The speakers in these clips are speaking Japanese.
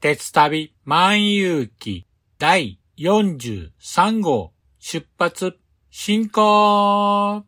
鉄旅万有記第43号出発進行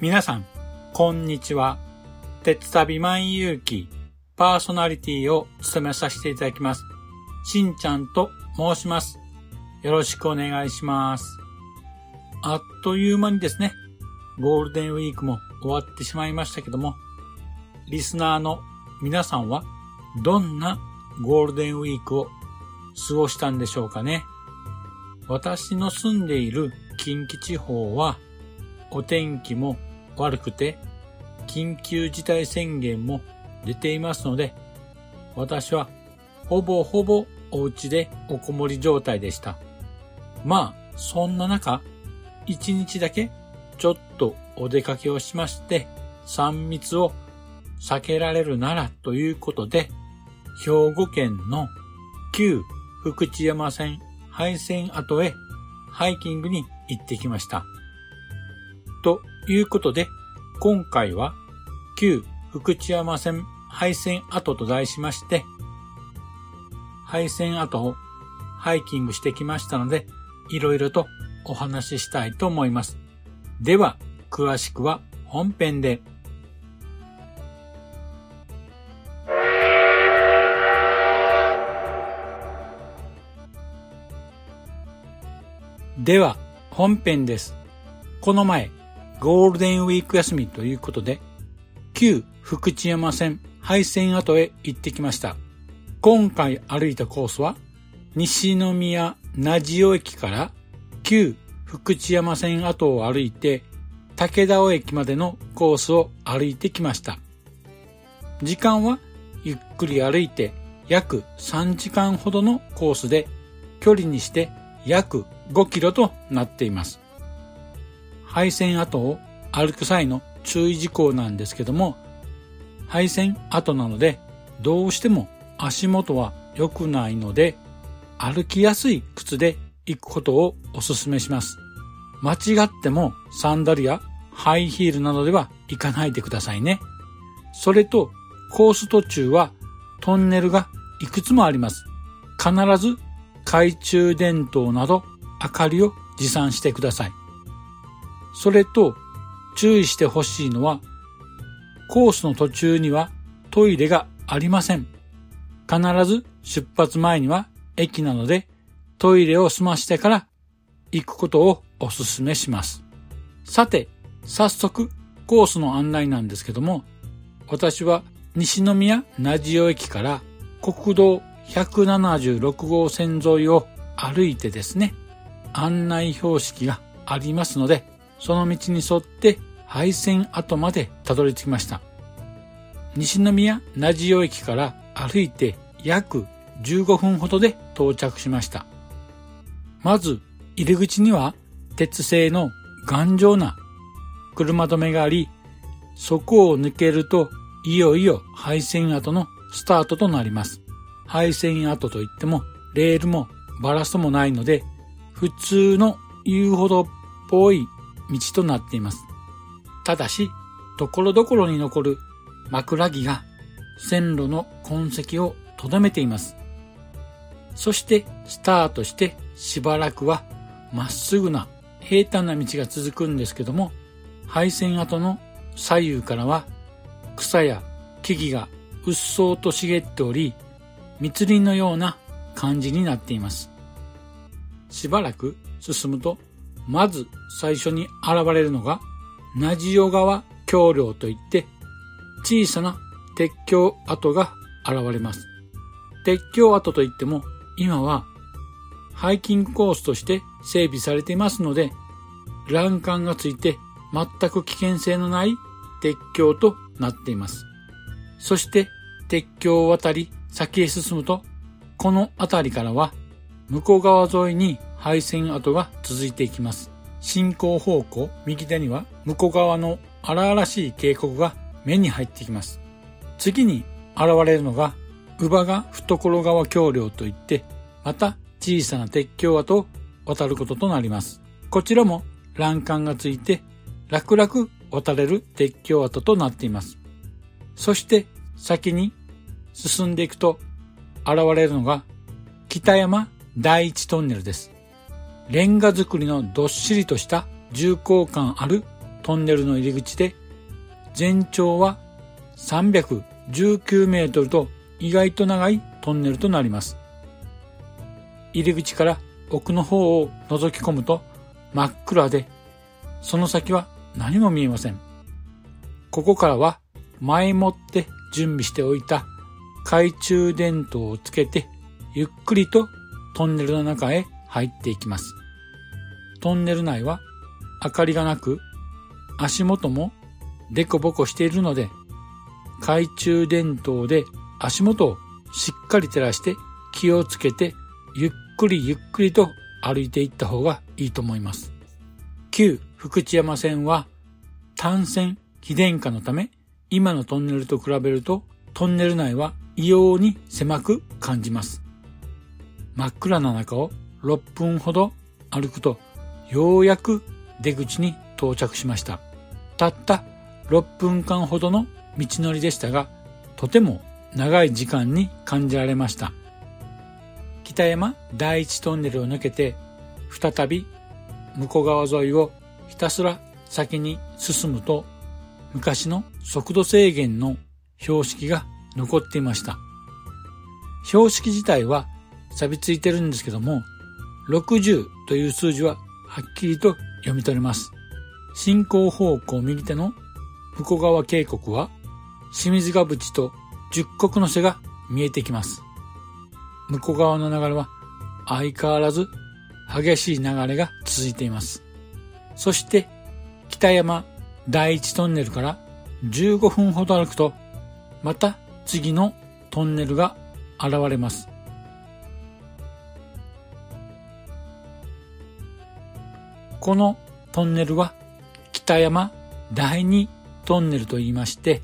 皆さん、こんにちは。鉄旅万有記パーソナリティを務めさせていただきます。しんちゃんと申します。よろしくお願いします。あっという間にですね、ゴールデンウィークも終わってしまいましたけども、リスナーの皆さんはどんなゴールデンウィークを過ごしたんでしょうかね。私の住んでいる近畿地方はお天気も悪くて緊急事態宣言も出ていますので私はほぼほぼお家でおこもり状態でした。まあそんな中一日だけちょっとお出かけをしまして3密を避けられるならということで兵庫県の旧福知山線廃線跡へハイキングに行ってきました。とということで、今回は旧福知山線廃線跡と題しまして、廃線跡をハイキングしてきましたので、いろいろとお話ししたいと思います。では、詳しくは本編で。では、本編です。この前、ゴールデンウィーク休みということで、旧福知山線廃線跡へ行ってきました。今回歩いたコースは、西宮名塩駅から旧福知山線跡を歩いて、武田尾駅までのコースを歩いてきました。時間はゆっくり歩いて約3時間ほどのコースで、距離にして約5キロとなっています。廃線跡を歩く際の注意事項なんですけども、廃線跡なのでどうしても足元は良くないので、歩きやすい靴で行くことをお勧めします。間違ってもサンダルやハイヒールなどでは行かないでくださいね。それとコース途中はトンネルがいくつもあります。必ず懐中電灯など明かりを持参してください。それと注意してほしいのはコースの途中にはトイレがありません。必ず出発前には駅なのでトイレを済ましてから行くことをお勧めします。さて、早速コースの案内なんですけども、私は西宮名塩駅から国道176号線沿いを歩いてですね、案内標識がありますので、その道に沿って廃線跡までたどり着きました。西宮名塩駅から歩いて約15分ほどで到着しました。まず入り口には鉄製の頑丈な車止めがあり、そこを抜けるといよいよ配線跡のスタートとなります。配線跡といってもレールもバラストもないので普通の遊歩道っぽい道となっています。ただし、ところどころに残る枕木が線路の痕跡をとどめています。そしてスタートしてしばらくはまっすぐな平坦な道が続くんですけども、配線跡の左右からは草や木々がうっそうと茂っており、密林のような感じになっています。しばらく進むと、まず最初に現れるのが、ナジオ川橋梁といって、小さな鉄橋跡が現れます。鉄橋跡といっても、今はハイキングコースとして整備されていますので、欄干がついて全く危険性のない鉄橋となっています。そして鉄橋を渡り先へ進むと、この辺りからは向こう側沿いに配線跡が続いていきます。進行方向右手には向こう側の荒々しい渓谷が目に入ってきます。次に現れるのが、乳母が懐川橋梁といって、また小さな鉄橋跡を渡ることとなります。こちらも欄干がついて楽々渡れる鉄橋跡となっています。そして先に進んでいくと現れるのが北山第一トンネルです。レンガ造りのどっしりとした重厚感あるトンネルの入り口で全長は319メートルと意外と長いトンネルとなります。入り口から奥の方を覗き込むと真っ暗で、その先は何も見えません。ここからは前もって準備しておいた懐中電灯をつけてゆっくりとトンネルの中へ入っていきます。トンネル内は明かりがなく足元もデコボコしているので懐中電灯で足元をしっかり照らして気をつけてゆっくりゆっくりと歩いていった方がいいと思います。旧福知山線は単線非電化のため今のトンネルと比べるとトンネル内は異様に狭く感じます。真っ暗な中を6分ほど歩くとようやく出口に到着しました。たった6分間ほどの道のりでしたがとても長い時間に感じられました。北山第一トンネルを抜けて再び向こう側沿いをひたすら先に進むと昔の速度制限の標識が残っていました。標識自体は錆びついてるんですけども60という数字ははっきりと読み取れます。進行方向右手の向こう側渓谷は清水ヶ淵と十国の瀬が見えてきます。向こう側の流れは相変わらず激しい流れが続いています。そして北山第一トンネルから15分ほど歩くとまた次のトンネルが現れます。このトンネルは北山第二トンネルと言いまして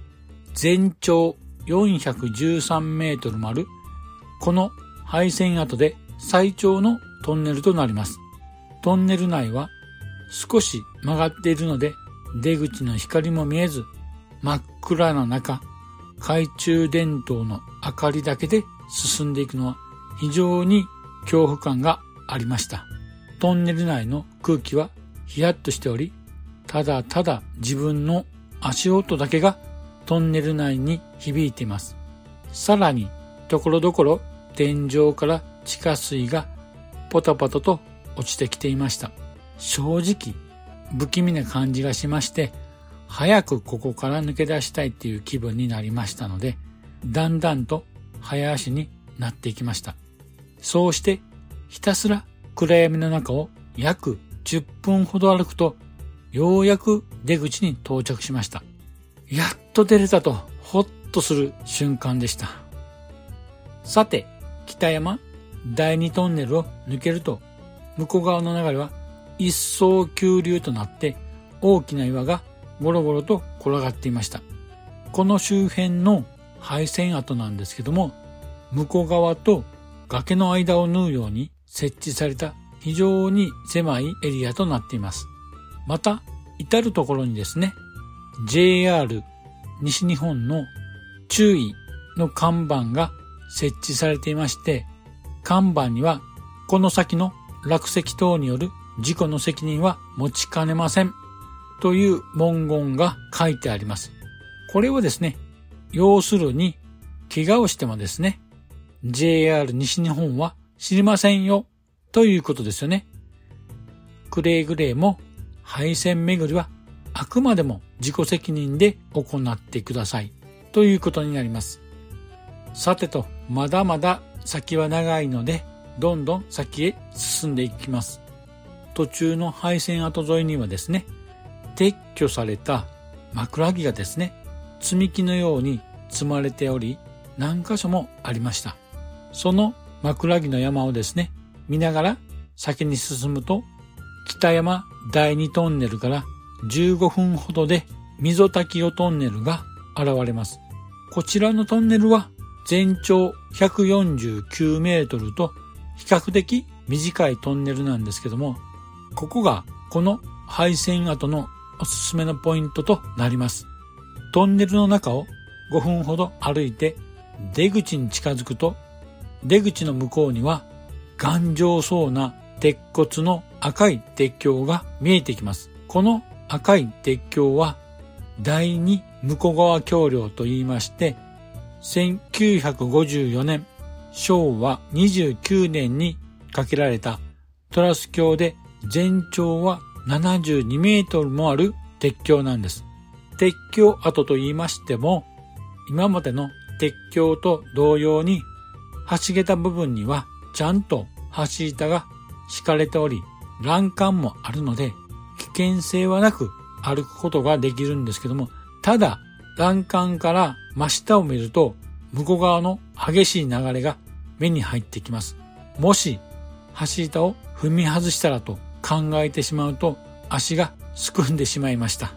全長413メートルもあるこの配線跡で最長のトンネルとなります。トンネル内は少し曲がっているので出口の光も見えず真っ暗な中懐中電灯の明かりだけで進んでいくのは非常に恐怖感がありました。トンネル内の空気はヒヤッとしており、ただただ自分の足音だけがトンネル内に響いています。さらに、ところどころ天井から地下水がポタポタと落ちてきていました。正直、不気味な感じがしまして、早くここから抜け出したいっていう気分になりましたので、だんだんと早足になっていきました。そうして、ひたすら暗闇の中を約10分ほど歩くと、ようやく出口に到着しました。やっと出れたと、ほっとする瞬間でした。さて、北山第二トンネルを抜けると、向こう側の流れは一層急流となって大きな岩がゴロゴロと転がっていました。この周辺の配線跡なんですけども、向こう側と崖の間を縫うように設置された非常に狭いエリアとなっています。また、至るところにですね、JR 西日本の注意の看板が設置されていまして、看板にはこの先の落石等による事故の責任は持ちかねませんという文言が書いてあります。これをですね、要するに、怪我をしてもですね、JR 西日本は知りませんよということですよね。くれぐれも配線巡りはあくまでも自己責任で行ってくださいということになります。さてと、まだまだ先は長いので、どんどん先へ進んでいきます。途中の配線跡沿いにはですね、撤去された枕木がですね、積み木のように積まれており、何箇所もありました。その枕木の山をですね、見ながら先に進むと、北山第二トンネルから15分ほどで溝滝尾トンネルが現れます。こちらのトンネルは全長149メートルと比較的短いトンネルなんですけども、ここがこの配線跡のおすすめのポイントとなります。トンネルの中を5分ほど歩いて出口に近づくと、出口の向こうには頑丈そうな鉄骨の赤い鉄橋が見えてきます。この赤い鉄橋は第二向こう側橋梁と言いまして、1954年昭和29年に架けられたトラス橋で全長は72メートルもある鉄橋なんです。鉄橋跡と言いましても、今までの鉄橋と同様に、橋桁部分にはちゃんと橋板が敷かれており、欄干もあるので、危険性はなく歩くことができるんですけども、ただ、欄干から真下を見ると、向こう側の激しい流れが目に入ってきます。もし、橋板を踏み外したらと考えてしまうと、足がすくんでしまいました。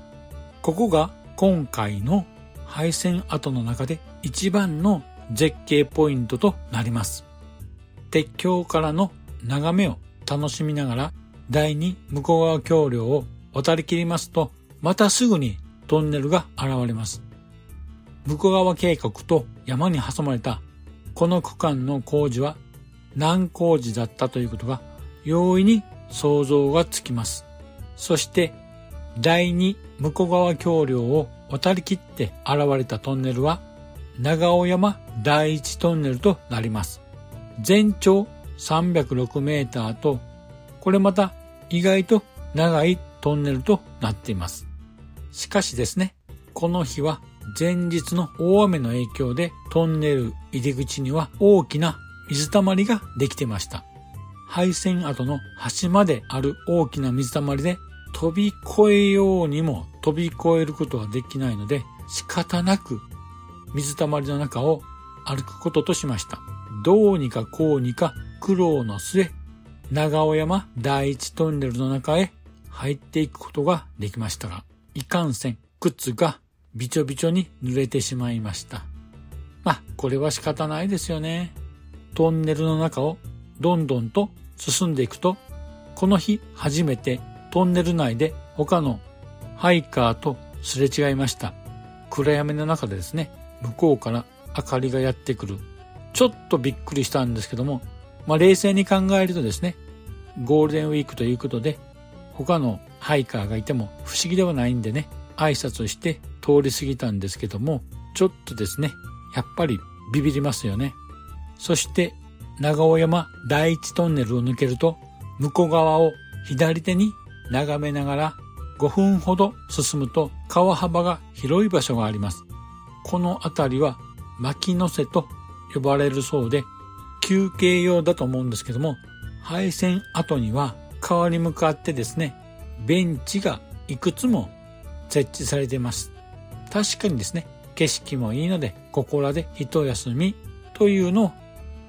ここが今回の配線跡の中で一番の絶景ポイントとなります。鉄橋からの眺めを楽しみながら第二向こう側橋梁を渡り切りますと、またすぐにトンネルが現れます。向こう側渓谷と山に挟まれたこの区間の工事は難工事だったということが容易に想像がつきます。そして第二向こう側橋梁を渡り切って現れたトンネルは長尾山第一トンネルとなります。全長306メーターとこれまた意外と長いトンネルとなっています。しかしですね、この日は前日の大雨の影響でトンネル入り口には大きな水たまりができてました。配線跡の端まである大きな水たまりで飛び越えようにも飛び越えることはできないので仕方なく水たまりの中を歩くこととしました。どうにかこうにか苦労の末、長尾山第一トンネルの中へ入っていくことができましたが、いかんせん靴がびちょびちょに濡れてしまいました。まあ、これは仕方ないですよね。トンネルの中をどんどんと進んでいくと、この日初めてトンネル内で他のハイカーとすれ違いました。暗闇の中でですね、向こうから明かりがやってくる。ちょっとびっくりしたんですけども、まあ冷静に考えるとですね、ゴールデンウィークということで、他のハイカーがいても不思議ではないんでね、挨拶して通り過ぎたんですけども、ちょっとですね、やっぱりビビりますよね。そして長尾山第一トンネルを抜けると、向こう側を左手に眺めながら5分ほど進むと川幅が広い場所があります。この辺りは牧の瀬と呼ばれるそうで、休憩用だと思うんですけども、配線跡には川に向かってですね、ベンチがいくつも設置されています。確かにですね、景色もいいので、ここらで一休みというのを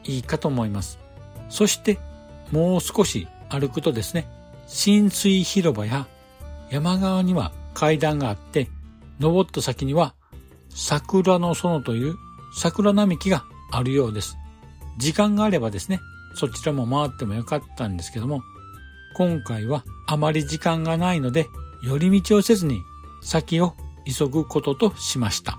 いいかと思います。そして、もう少し歩くとですね、浸水広場や山側には階段があって、登った先には桜の園という桜並木があるようです。時間があればですね、そちらも回ってもよかったんですけども、今回はあまり時間がないので、寄り道をせずに先を急ぐこととしました。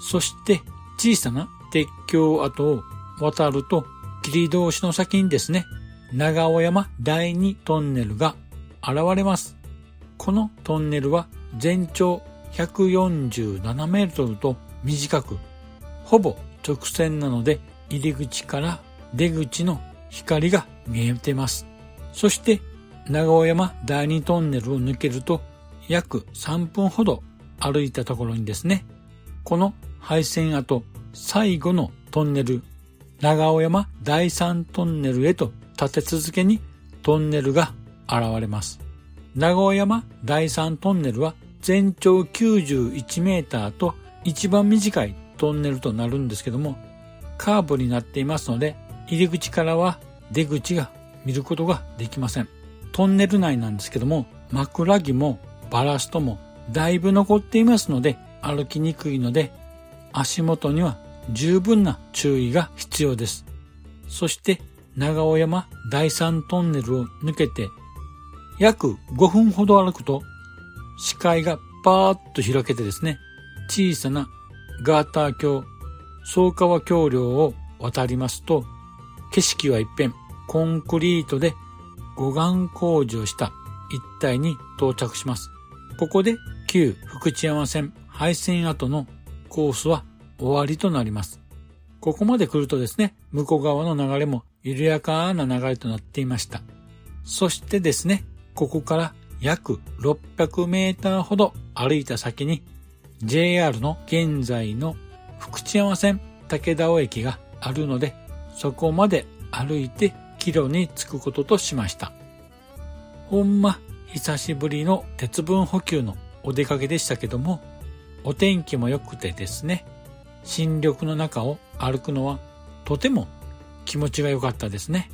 そして小さな鉄橋跡を渡ると、霧通しの先にですね、長尾山第二トンネルが現れます。このトンネルは全長147メートルと短く、ほぼ直線なので入り口から出口の光が見えてます。そして長尾山第二トンネルを抜けると約3分ほど歩いたところにですね、この配線跡最後のトンネル、長尾山第三トンネルへと立て続けにトンネルが現れます。長尾山第三トンネルは全長91メーターと一番短いトンネルとなるんですけども、カーブになっていますので、入り口からは出口が見ることができません。トンネル内なんですけども、枕木もバラストもだいぶ残っていますので、歩きにくいので、足元には十分な注意が必要です。そして長尾山第三トンネルを抜けて約5分ほど歩くと視界がパーッと開けてですね、小さなガーター橋、総川橋梁を渡りますと、景色は一変、コンクリートで護岸工事をした一帯に到着します。ここで旧福知山線廃線跡のコースは終わりとなります。ここまで来るとですね、向こう側の流れも緩やかな流れとなっていました。そしてですね、ここから約600メーターほど歩いた先に JR の現在の福知山線武田尾駅があるので、そこまで歩いて帰路に着くこととしました。ほんま久しぶりの鉄分補給のお出かけでしたけども、お天気も良くてですね、新緑の中を歩くのはとても気持ちが良かったですね。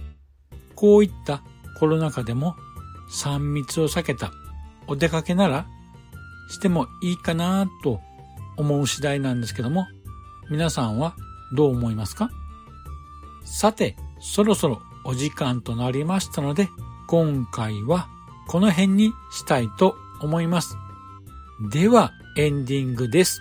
こういったコロナ禍でも3密を避けたお出かけならしてもいいかなと思う次第なんですけども、皆さんはどう思いますか？さて、そろそろお時間となりましたので、今回はこの辺にしたいと思います。では、エンディングです。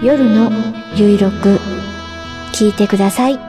夜のゆいろく聞いてください。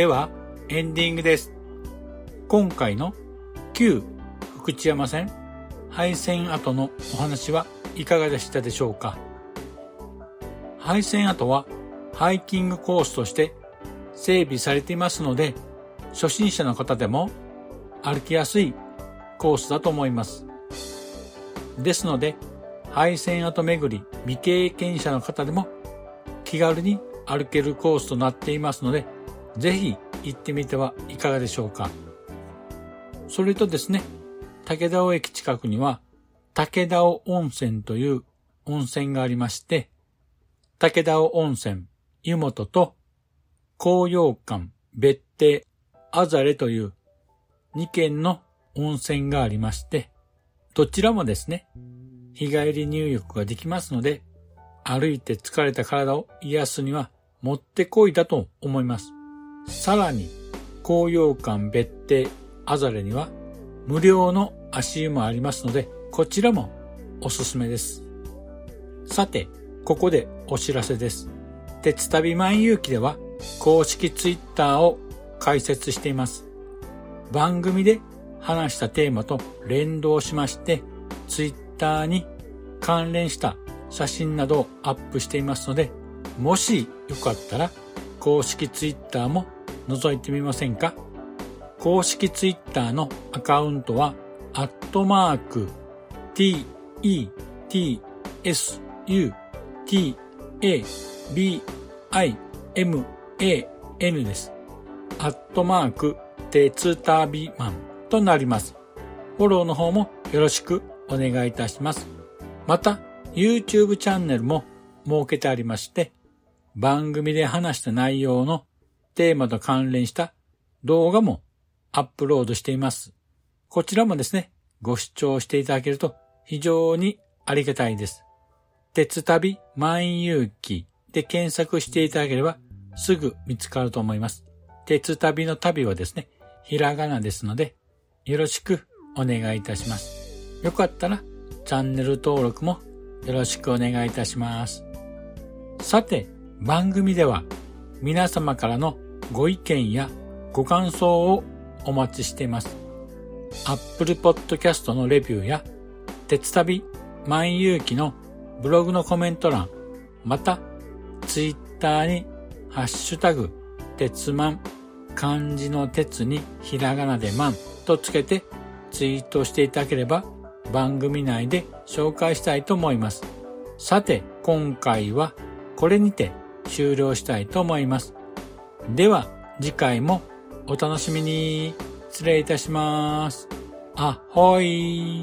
では、エンディングです。今回の旧福知山線廃線跡のお話はいかがでしたでしょうか？廃線跡はハイキングコースとして整備されていますので、初心者の方でも歩きやすいコースだと思います。ですので、廃線跡巡り未経験者の方でも気軽に歩けるコースとなっていますので、ぜひ行ってみてはいかがでしょうか。それとですね、武田尾駅近くには武田尾温泉という温泉がありまして、武田尾温泉、湯本と紅葉館、別邸、アザレという2軒の温泉がありまして、どちらもですね、日帰り入浴ができますので、歩いて疲れた体を癒すにはもってこいだと思います。さらに、紅葉館別邸アザレには無料の足湯もありますので、こちらもおすすめです。さて、ここでお知らせです。鉄旅万有記では公式ツイッターを開設しています。番組で話したテーマと連動しまして、ツイッターに関連した写真などをアップしていますので、もしよかったら公式ツイッターも覗いてみませんか？公式ツイッターのアカウントは、アットマーク、t, e, t, s, u, t, a, b, i, m, a, n です。アットマーク、鉄旅マンとなります。フォローの方もよろしくお願いいたします。また、YouTube チャンネルも設けてありまして、番組で話した内容のテーマと関連した動画もアップロードしています。こちらもですね、ご視聴していただけると非常にありがたいです。鉄旅万有記で検索していただければすぐ見つかると思います。鉄旅の旅はですね、ひらがなですので、よろしくお願いいたします。よかったらチャンネル登録もよろしくお願いいたします。さて、番組では皆様からのご意見やご感想をお待ちしています。Apple Podcast のレビューや、鉄旅万有記のブログのコメント欄、また、Twitter にハッシュタグ、鉄マン、漢字の鉄にひらがなでマンとつけてツイートしていただければ番組内で紹介したいと思います。さて、今回はこれにて終了したいと思います。では、次回もお楽しみに。失礼いたします。あほい。